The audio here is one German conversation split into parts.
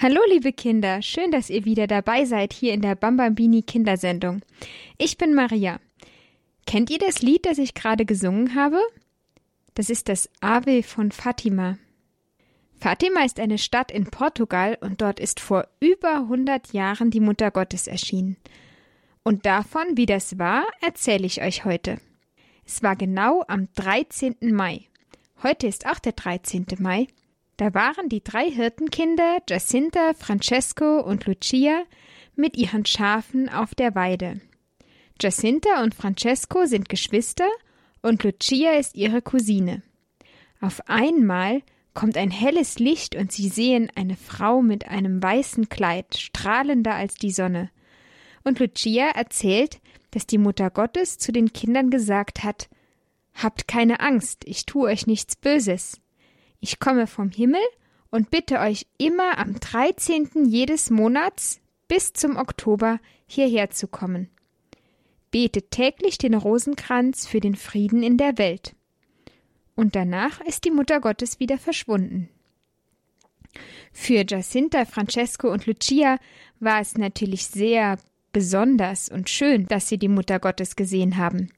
Hallo liebe Kinder, schön, dass ihr wieder dabei seid hier in der Bambambini Kindersendung. Ich bin Maria. Kennt ihr das Lied, das ich gerade gesungen habe? Das ist das Ave von Fatima. Fatima ist eine Stadt in Portugal und dort ist vor über 100 Jahren die Mutter Gottes erschienen. Und davon, wie das war, erzähle ich euch heute. Es war genau am 13. Mai. Heute ist auch der 13. Mai. Da waren die drei Hirtenkinder Jacinta, Francesco und Lucia mit ihren Schafen auf der Weide. Jacinta und Francesco sind Geschwister und Lucia ist ihre Cousine. Auf einmal kommt ein helles Licht und sie sehen eine Frau mit einem weißen Kleid, strahlender als die Sonne. Und Lucia erzählt, dass die Mutter Gottes zu den Kindern gesagt hat Habt keine Angst, ich tue euch nichts Böses. Ich komme vom Himmel und bitte euch immer am 13. jedes Monats bis zum Oktober hierher zu kommen. Betet täglich den Rosenkranz für den Frieden in der Welt. Und danach ist die Mutter Gottes wieder verschwunden. Für Jacinta, Francesco und Lucia war es natürlich sehr besonders und schön, dass sie die Mutter Gottes gesehen haben.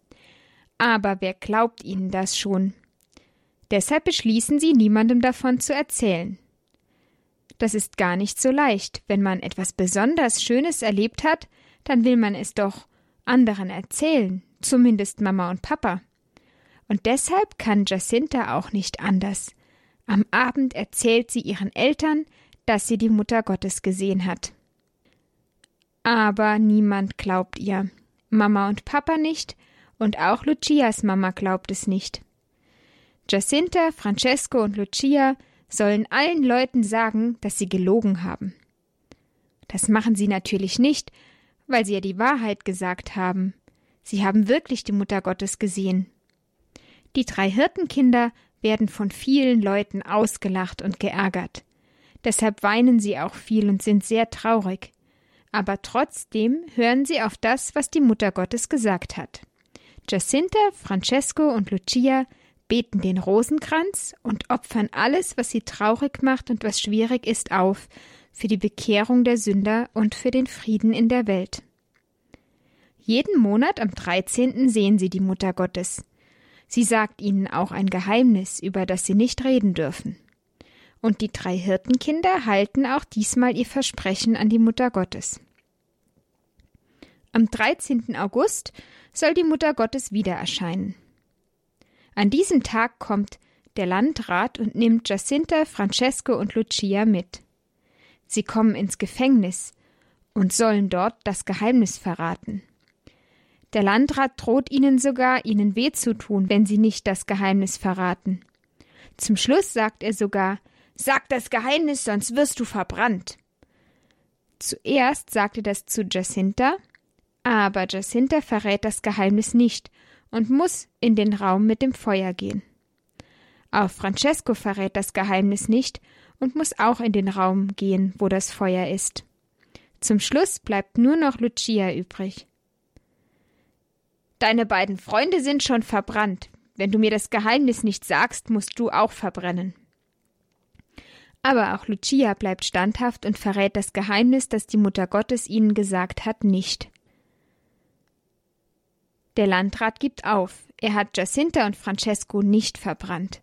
Aber wer glaubt ihnen das schon? Deshalb beschließen sie, niemandem davon zu erzählen. Das ist gar nicht so leicht. Wenn man etwas besonders Schönes erlebt hat, dann will man es doch anderen erzählen, zumindest Mama und Papa. Und deshalb kann Jacinta auch nicht anders. Am Abend erzählt sie ihren Eltern, dass sie die Mutter Gottes gesehen hat. Aber niemand glaubt ihr. Mama und Papa nicht, und auch Lucias Mama glaubt es nicht. Jacinta, Francesco und Lucia sollen allen Leuten sagen, dass sie gelogen haben. Das machen sie natürlich nicht, weil sie ja die Wahrheit gesagt haben. Sie haben wirklich die Mutter Gottes gesehen. Die drei Hirtenkinder werden von vielen Leuten ausgelacht und geärgert. Deshalb weinen sie auch viel und sind sehr traurig. Aber trotzdem hören sie auf das, was die Mutter Gottes gesagt hat. Jacinta, Francesco und Lucia beten den Rosenkranz und opfern alles, was sie traurig macht und was schwierig ist, auf, für die Bekehrung der Sünder und für den Frieden in der Welt. Jeden Monat am 13. sehen sie die Mutter Gottes. Sie sagt ihnen auch ein Geheimnis, über das sie nicht reden dürfen. Und die drei Hirtenkinder halten auch diesmal ihr Versprechen an die Mutter Gottes. Am 13. August soll die Mutter Gottes wieder erscheinen. An diesem Tag kommt der Landrat und nimmt Jacinta, Francesco und Lucia mit. Sie kommen ins Gefängnis und sollen dort das Geheimnis verraten. Der Landrat droht ihnen sogar, ihnen weh zu tun, wenn sie nicht das Geheimnis verraten. Zum Schluss sagt er sogar Sag das Geheimnis, sonst wirst du verbrannt. Zuerst sagt er das zu Jacinta, aber Jacinta verrät das Geheimnis nicht und muss in den Raum mit dem Feuer gehen. Auch Francesco verrät das Geheimnis nicht und muss auch in den Raum gehen, wo das Feuer ist. Zum Schluss bleibt nur noch Lucia übrig. Deine beiden Freunde sind schon verbrannt. Wenn du mir das Geheimnis nicht sagst, musst du auch verbrennen. Aber auch Lucia bleibt standhaft und verrät das Geheimnis, das die Mutter Gottes ihnen gesagt hat, nicht. Der Landrat gibt auf. Er hat Jacinta und Francesco nicht verbrannt.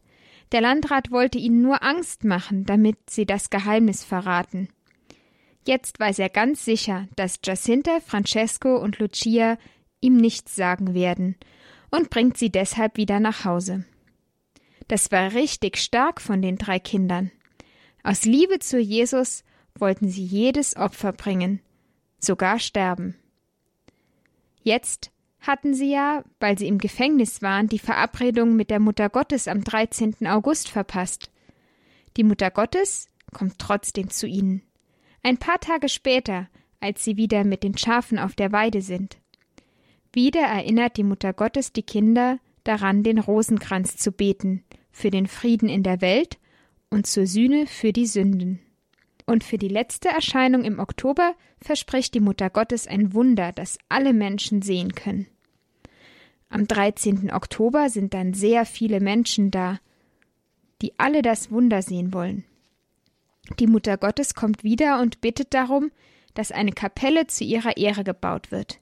Der Landrat wollte ihnen nur Angst machen, damit sie das Geheimnis verraten. Jetzt weiß er ganz sicher, dass Jacinta, Francesco und Lucia ihm nichts sagen werden und bringt sie deshalb wieder nach Hause. Das war richtig stark von den drei Kindern. Aus Liebe zu Jesus wollten sie jedes Opfer bringen, sogar sterben. Jetzt hatten sie ja, weil sie im Gefängnis waren, die Verabredung mit der Mutter Gottes am 13. August verpasst. Die Mutter Gottes kommt trotzdem zu ihnen. Ein paar Tage später, als sie wieder mit den Schafen auf der Weide sind. Wieder erinnert die Mutter Gottes die Kinder daran, den Rosenkranz zu beten, für den Frieden in der Welt und zur Sühne für die Sünden. Und für die letzte Erscheinung im Oktober verspricht die Mutter Gottes ein Wunder, das alle Menschen sehen können. Am 13. Oktober sind dann sehr viele Menschen da, die alle das Wunder sehen wollen. Die Mutter Gottes kommt wieder und bittet darum, dass eine Kapelle zu ihrer Ehre gebaut wird.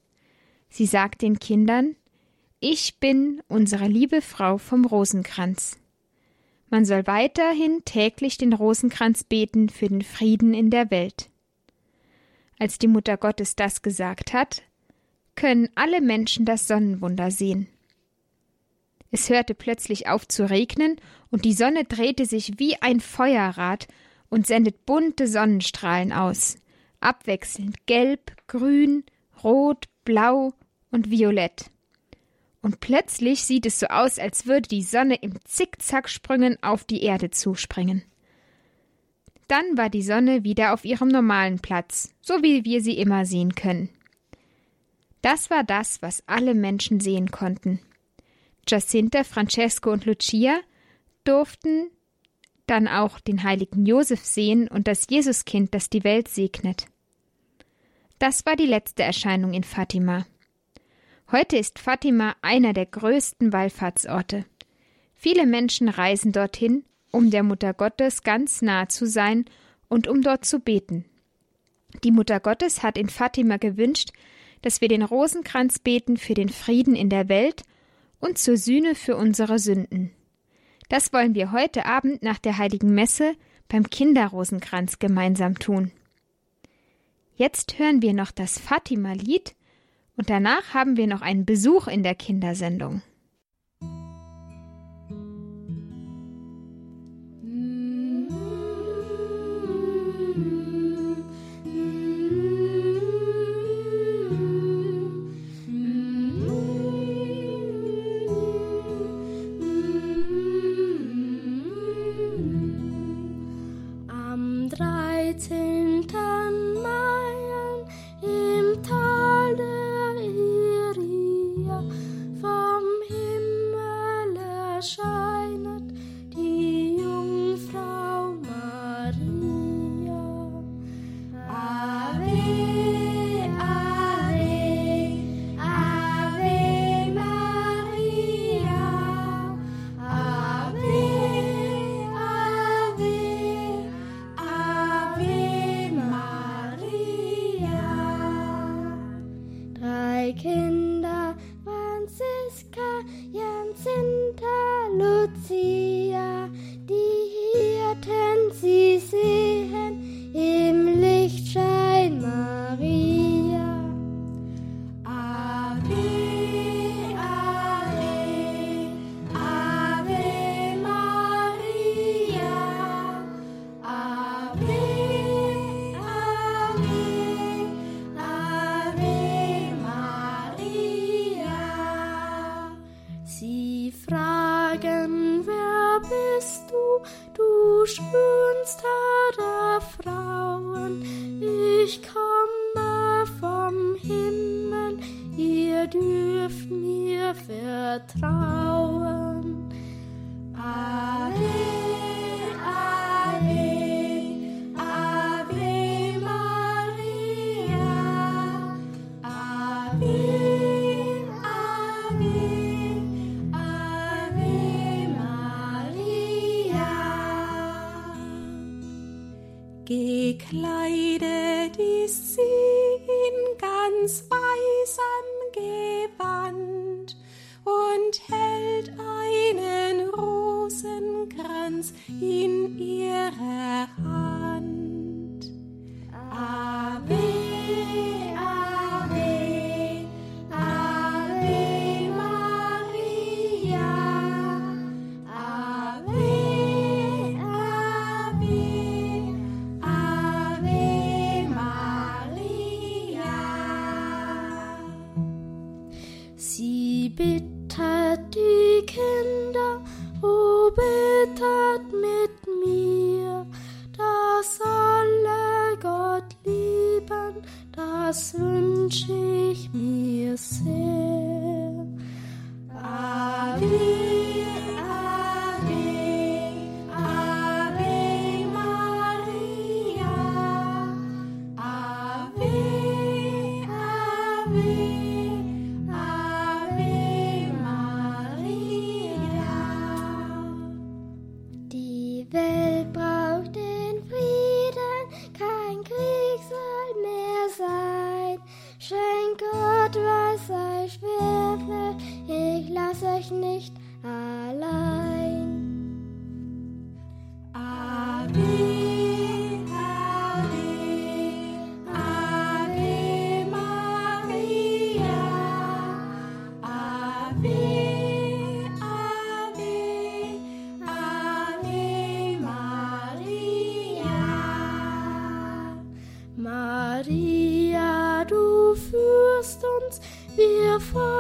Sie sagt den Kindern Ich bin unsere liebe Frau vom Rosenkranz. Man soll weiterhin täglich den Rosenkranz beten für den Frieden in der Welt. Als die Mutter Gottes das gesagt hat, können alle Menschen das Sonnenwunder sehen. Es hörte plötzlich auf zu regnen, und die Sonne drehte sich wie ein Feuerrad und sendet bunte Sonnenstrahlen aus, abwechselnd gelb, grün, rot, blau und violett. Und plötzlich sieht es so aus, als würde die Sonne im Zickzacksprüngen auf die Erde zuspringen. Dann war die Sonne wieder auf ihrem normalen Platz, so wie wir sie immer sehen können. Das war das, was alle Menschen sehen konnten. Jacinta, Francesco und Lucia durften dann auch den heiligen Josef sehen und das Jesuskind, das die Welt segnet. Das war die letzte Erscheinung in Fatima. Heute ist Fatima einer der größten Wallfahrtsorte. Viele Menschen reisen dorthin, um der Mutter Gottes ganz nah zu sein und um dort zu beten. Die Mutter Gottes hat in Fatima gewünscht, dass wir den Rosenkranz beten für den Frieden in der Welt und zur Sühne für unsere Sünden. Das wollen wir heute Abend nach der heiligen Messe beim Kinderrosenkranz gemeinsam tun. Jetzt hören wir noch das Fatima-Lied und danach haben wir noch einen Besuch in der Kindersendung. beautiful.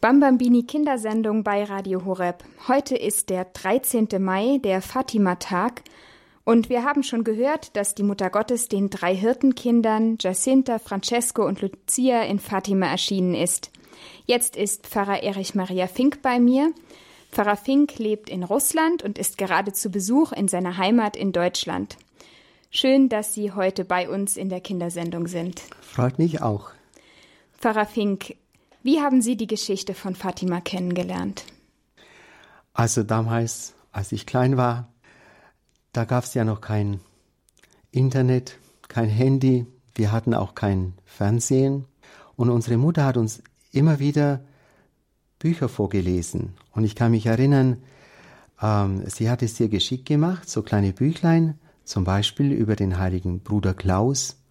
Bambambini Kindersendung bei Radio Horeb. Heute ist der 13. Mai, der Fatima-Tag. Und wir haben schon gehört, dass die Mutter Gottes den drei Hirtenkindern Jacinta, Francesco und Lucia in Fatima erschienen ist. Jetzt ist Pfarrer Erich Maria Fink bei mir. Pfarrer Fink lebt in Russland und ist gerade zu Besuch in seiner Heimat in Deutschland. Schön, dass Sie heute bei uns in der Kindersendung sind. Freut mich auch. Pfarrer Fink, wie haben Sie die Geschichte von Fatima kennengelernt? Also damals, als ich klein war, da gab es ja noch kein Internet, kein Handy, wir hatten auch kein Fernsehen und unsere Mutter hat uns immer wieder Bücher vorgelesen. Und ich kann mich erinnern, ähm, sie hat es sehr geschickt gemacht, so kleine Büchlein, zum Beispiel über den heiligen Bruder Klaus.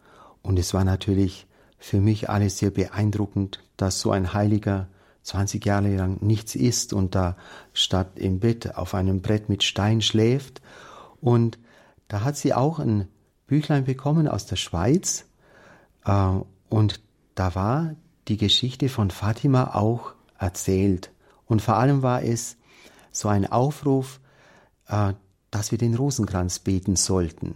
Und es war natürlich für mich alles sehr beeindruckend, dass so ein Heiliger 20 Jahre lang nichts isst und da statt im Bett auf einem Brett mit Stein schläft. Und da hat sie auch ein Büchlein bekommen aus der Schweiz. Äh, und da war die Geschichte von Fatima auch erzählt. Und vor allem war es so ein Aufruf, äh, dass wir den Rosenkranz beten sollten.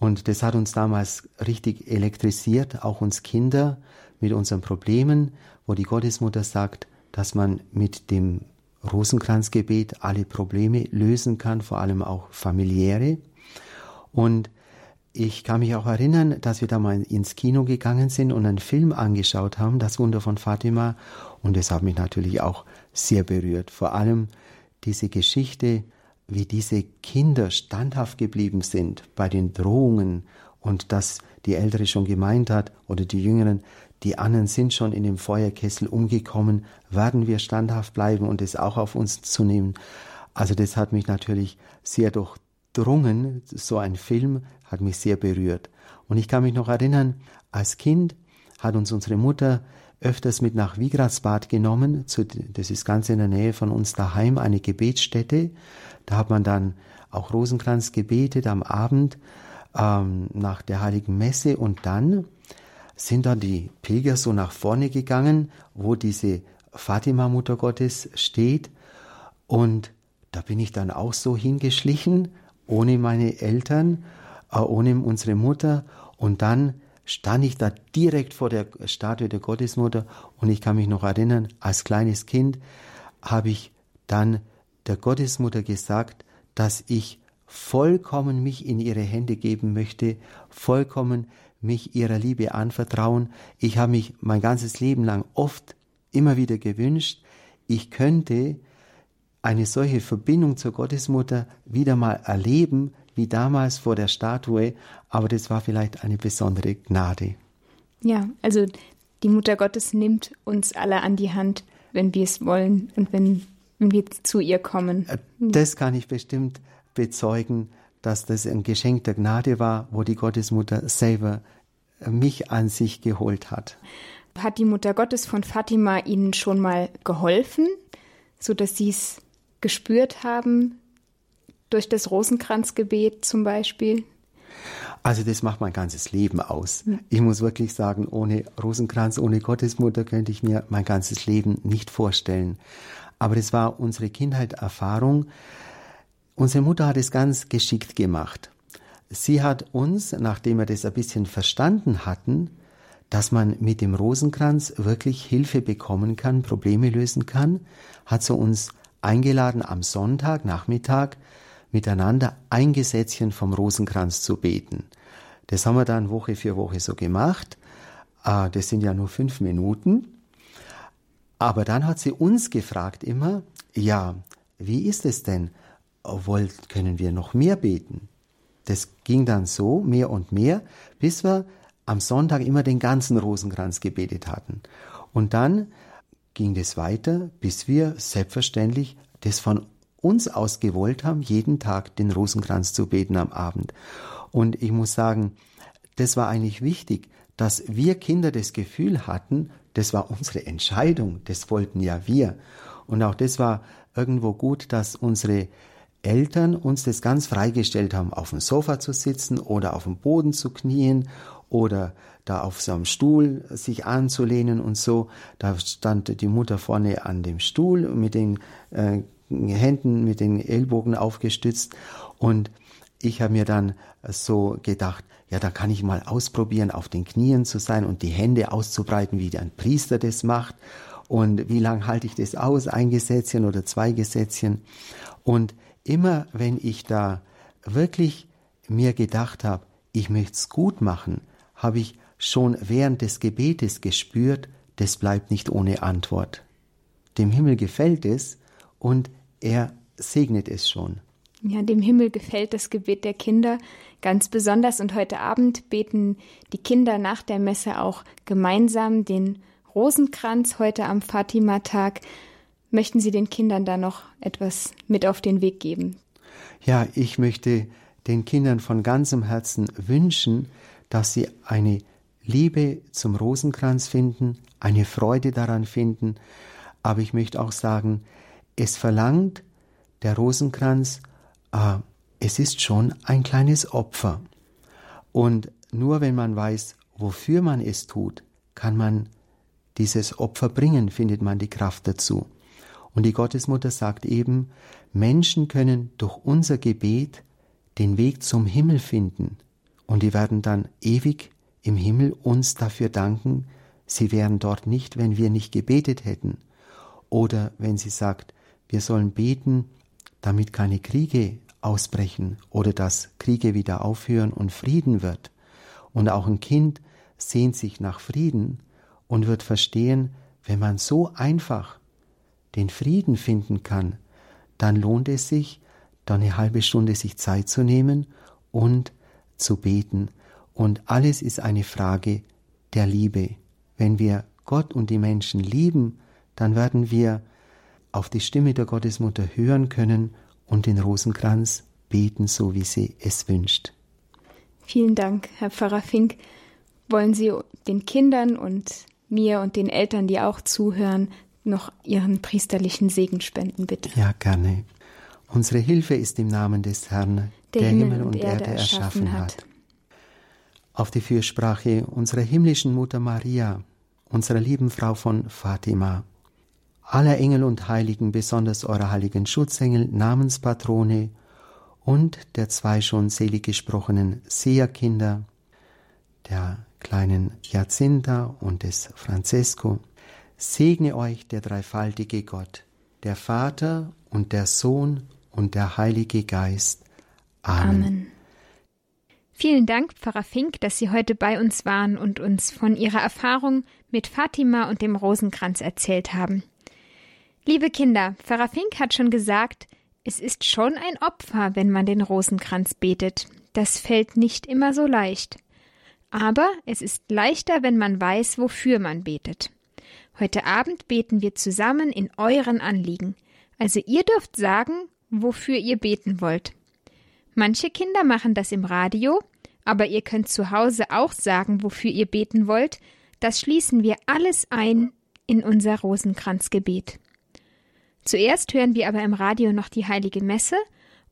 Und das hat uns damals richtig elektrisiert, auch uns Kinder mit unseren Problemen, wo die Gottesmutter sagt, dass man mit dem Rosenkranzgebet alle Probleme lösen kann, vor allem auch familiäre. Und ich kann mich auch erinnern, dass wir da mal ins Kino gegangen sind und einen Film angeschaut haben, Das Wunder von Fatima. Und das hat mich natürlich auch sehr berührt. Vor allem diese Geschichte wie diese Kinder standhaft geblieben sind bei den Drohungen und dass die Ältere schon gemeint hat oder die Jüngeren, die anderen sind schon in dem Feuerkessel umgekommen, werden wir standhaft bleiben und es auch auf uns zu nehmen. Also das hat mich natürlich sehr durchdrungen, so ein Film hat mich sehr berührt. Und ich kann mich noch erinnern, als Kind hat uns unsere Mutter öfters mit nach Wigratsbad genommen, das ist ganz in der Nähe von uns daheim, eine Gebetsstätte, da hat man dann auch Rosenkranz gebetet am Abend ähm, nach der heiligen Messe. Und dann sind dann die Pilger so nach vorne gegangen, wo diese Fatima Mutter Gottes steht. Und da bin ich dann auch so hingeschlichen, ohne meine Eltern, äh, ohne unsere Mutter. Und dann stand ich da direkt vor der Statue der Gottesmutter und ich kann mich noch erinnern, als kleines Kind habe ich dann der Gottesmutter gesagt, dass ich vollkommen mich in ihre Hände geben möchte, vollkommen mich ihrer Liebe anvertrauen. Ich habe mich mein ganzes Leben lang oft immer wieder gewünscht, ich könnte eine solche Verbindung zur Gottesmutter wieder mal erleben, wie damals vor der Statue, aber das war vielleicht eine besondere Gnade. Ja, also die Mutter Gottes nimmt uns alle an die Hand, wenn wir es wollen und wenn wenn wir zu ihr kommen. Äh, das kann ich bestimmt bezeugen, dass das ein Geschenk der Gnade war, wo die Gottesmutter selber äh, mich an sich geholt hat. Hat die Mutter Gottes von Fatima Ihnen schon mal geholfen, so dass Sie es gespürt haben, durch das Rosenkranzgebet zum Beispiel? Also das macht mein ganzes Leben aus. Ich muss wirklich sagen, ohne Rosenkranz, ohne Gottesmutter könnte ich mir mein ganzes Leben nicht vorstellen. Aber das war unsere Kindheit-Erfahrung. Unsere Mutter hat es ganz geschickt gemacht. Sie hat uns, nachdem wir das ein bisschen verstanden hatten, dass man mit dem Rosenkranz wirklich Hilfe bekommen kann, Probleme lösen kann, hat so uns eingeladen, am Sonntag Nachmittag miteinander ein Gesetzchen vom Rosenkranz zu beten. Das haben wir dann Woche für Woche so gemacht. Ah, das sind ja nur fünf Minuten. Aber dann hat sie uns gefragt immer, ja, wie ist es denn? Können wir noch mehr beten? Das ging dann so, mehr und mehr, bis wir am Sonntag immer den ganzen Rosenkranz gebetet hatten. Und dann ging das weiter, bis wir selbstverständlich das von uns aus gewollt haben, jeden Tag den Rosenkranz zu beten am Abend. Und ich muss sagen, das war eigentlich wichtig, dass wir Kinder das Gefühl hatten, das war unsere Entscheidung, das wollten ja wir. Und auch das war irgendwo gut, dass unsere Eltern uns das ganz freigestellt haben, auf dem Sofa zu sitzen oder auf dem Boden zu knien oder da auf so einem Stuhl sich anzulehnen und so. Da stand die Mutter vorne an dem Stuhl mit den äh, Händen, mit den Ellbogen aufgestützt und ich habe mir dann so gedacht, ja, da kann ich mal ausprobieren, auf den Knien zu sein und die Hände auszubreiten, wie ein Priester das macht. Und wie lange halte ich das aus? Ein Gesetzchen oder zwei Gesetzchen. Und immer wenn ich da wirklich mir gedacht habe, ich möchte es gut machen, habe ich schon während des Gebetes gespürt, das bleibt nicht ohne Antwort. Dem Himmel gefällt es und er segnet es schon. Ja, dem Himmel gefällt das Gebet der Kinder ganz besonders und heute Abend beten die Kinder nach der Messe auch gemeinsam den Rosenkranz heute am Fatima-Tag. Möchten Sie den Kindern da noch etwas mit auf den Weg geben? Ja, ich möchte den Kindern von ganzem Herzen wünschen, dass sie eine Liebe zum Rosenkranz finden, eine Freude daran finden, aber ich möchte auch sagen, es verlangt der Rosenkranz, äh, es ist schon ein kleines Opfer. Und nur wenn man weiß, wofür man es tut, kann man dieses Opfer bringen, findet man die Kraft dazu. Und die Gottesmutter sagt eben, Menschen können durch unser Gebet den Weg zum Himmel finden und die werden dann ewig im Himmel uns dafür danken, sie wären dort nicht, wenn wir nicht gebetet hätten. Oder wenn sie sagt, wir sollen beten, damit keine Kriege ausbrechen oder dass Kriege wieder aufhören und Frieden wird. Und auch ein Kind sehnt sich nach Frieden und wird verstehen, wenn man so einfach den Frieden finden kann, dann lohnt es sich, da eine halbe Stunde sich Zeit zu nehmen und zu beten. Und alles ist eine Frage der Liebe. Wenn wir Gott und die Menschen lieben, dann werden wir auf die Stimme der Gottesmutter hören können und den Rosenkranz beten, so wie sie es wünscht. Vielen Dank, Herr Pfarrer Fink. Wollen Sie den Kindern und mir und den Eltern, die auch zuhören, noch Ihren priesterlichen Segen spenden, bitte? Ja, gerne. Unsere Hilfe ist im Namen des Herrn, der, der Himmel und Erde, Erde erschaffen hat. hat. Auf die Fürsprache unserer himmlischen Mutter Maria, unserer lieben Frau von Fatima, aller Engel und Heiligen, besonders eurer heiligen Schutzengel, Namenspatrone und der zwei schon selig gesprochenen Seherkinder, der kleinen Jacinta und des Francesco, segne euch der dreifaltige Gott, der Vater und der Sohn und der Heilige Geist. Amen. Amen. Vielen Dank, Pfarrer Fink, dass Sie heute bei uns waren und uns von Ihrer Erfahrung mit Fatima und dem Rosenkranz erzählt haben. Liebe Kinder, Pfarrer Fink hat schon gesagt, es ist schon ein Opfer, wenn man den Rosenkranz betet. Das fällt nicht immer so leicht. Aber es ist leichter, wenn man weiß, wofür man betet. Heute Abend beten wir zusammen in euren Anliegen. Also ihr dürft sagen, wofür ihr beten wollt. Manche Kinder machen das im Radio, aber ihr könnt zu Hause auch sagen, wofür ihr beten wollt. Das schließen wir alles ein in unser Rosenkranzgebet. Zuerst hören wir aber im Radio noch die heilige Messe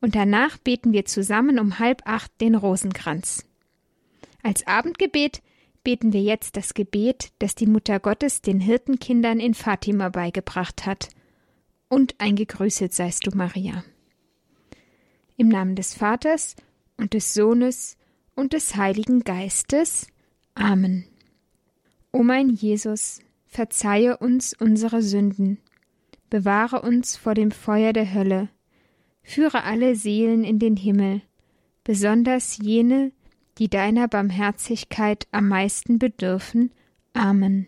und danach beten wir zusammen um halb acht den Rosenkranz. Als Abendgebet beten wir jetzt das Gebet, das die Mutter Gottes den Hirtenkindern in Fatima beigebracht hat. Und ein Gegrüßet seist du, Maria. Im Namen des Vaters und des Sohnes und des Heiligen Geistes. Amen. O mein Jesus, verzeihe uns unsere Sünden, bewahre uns vor dem Feuer der Hölle, führe alle Seelen in den Himmel, besonders jene, die deiner Barmherzigkeit am meisten bedürfen. Amen.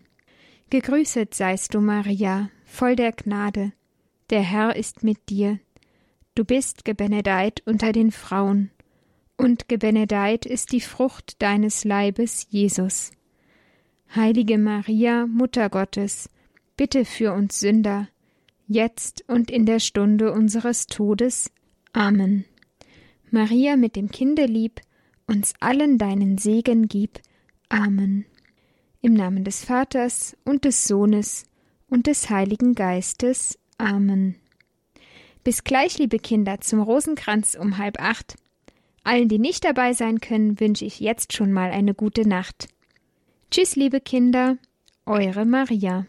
Gegrüßet seist du, Maria, voll der Gnade. Der Herr ist mit dir. Du bist gebenedeit unter den Frauen, und gebenedeit ist die Frucht deines Leibes, Jesus. Heilige Maria, Mutter Gottes, bitte für uns Sünder, jetzt und in der Stunde unseres Todes. Amen. Maria mit dem Kinde lieb, uns allen deinen Segen gib. Amen. Im Namen des Vaters und des Sohnes und des Heiligen Geistes. Amen. Bis gleich, liebe Kinder, zum Rosenkranz um halb acht. Allen, die nicht dabei sein können, wünsche ich jetzt schon mal eine gute Nacht. Tschüss, liebe Kinder, eure Maria.